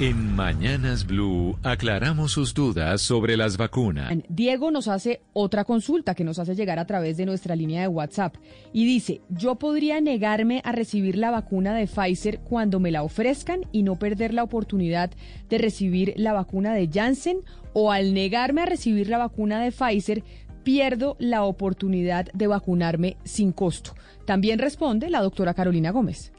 En Mañanas Blue aclaramos sus dudas sobre las vacunas. Diego nos hace otra consulta que nos hace llegar a través de nuestra línea de WhatsApp y dice, yo podría negarme a recibir la vacuna de Pfizer cuando me la ofrezcan y no perder la oportunidad de recibir la vacuna de Janssen o al negarme a recibir la vacuna de Pfizer pierdo la oportunidad de vacunarme sin costo. También responde la doctora Carolina Gómez.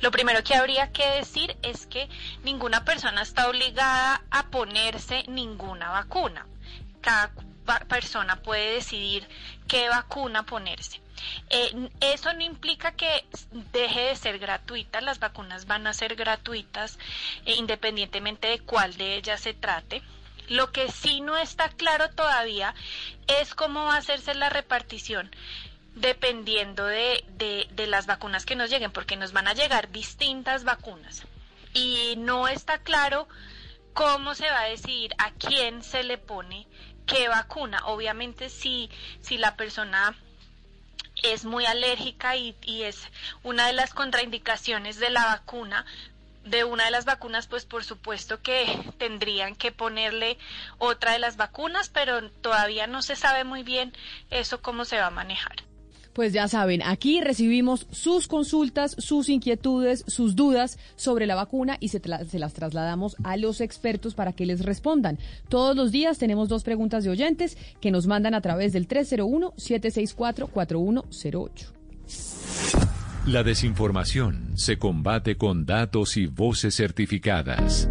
Lo primero que habría que decir es que ninguna persona está obligada a ponerse ninguna vacuna. Cada persona puede decidir qué vacuna ponerse. Eh, eso no implica que deje de ser gratuita, las vacunas van a ser gratuitas eh, independientemente de cuál de ellas se trate. Lo que sí no está claro todavía es cómo va a hacerse la repartición dependiendo de, de, las vacunas que nos lleguen, porque nos van a llegar distintas vacunas. Y no está claro cómo se va a decidir a quién se le pone qué vacuna. Obviamente si, si la persona es muy alérgica y, y, es una de las contraindicaciones de la vacuna, de una de las vacunas, pues por supuesto que tendrían que ponerle otra de las vacunas, pero todavía no se sabe muy bien eso cómo se va a manejar. Pues ya saben, aquí recibimos sus consultas, sus inquietudes, sus dudas sobre la vacuna y se, las trasladamos a los expertos para que les respondan. Todos los días tenemos dos preguntas de oyentes que nos mandan a través del 301-764-4108. La desinformación se combate con datos y voces certificadas.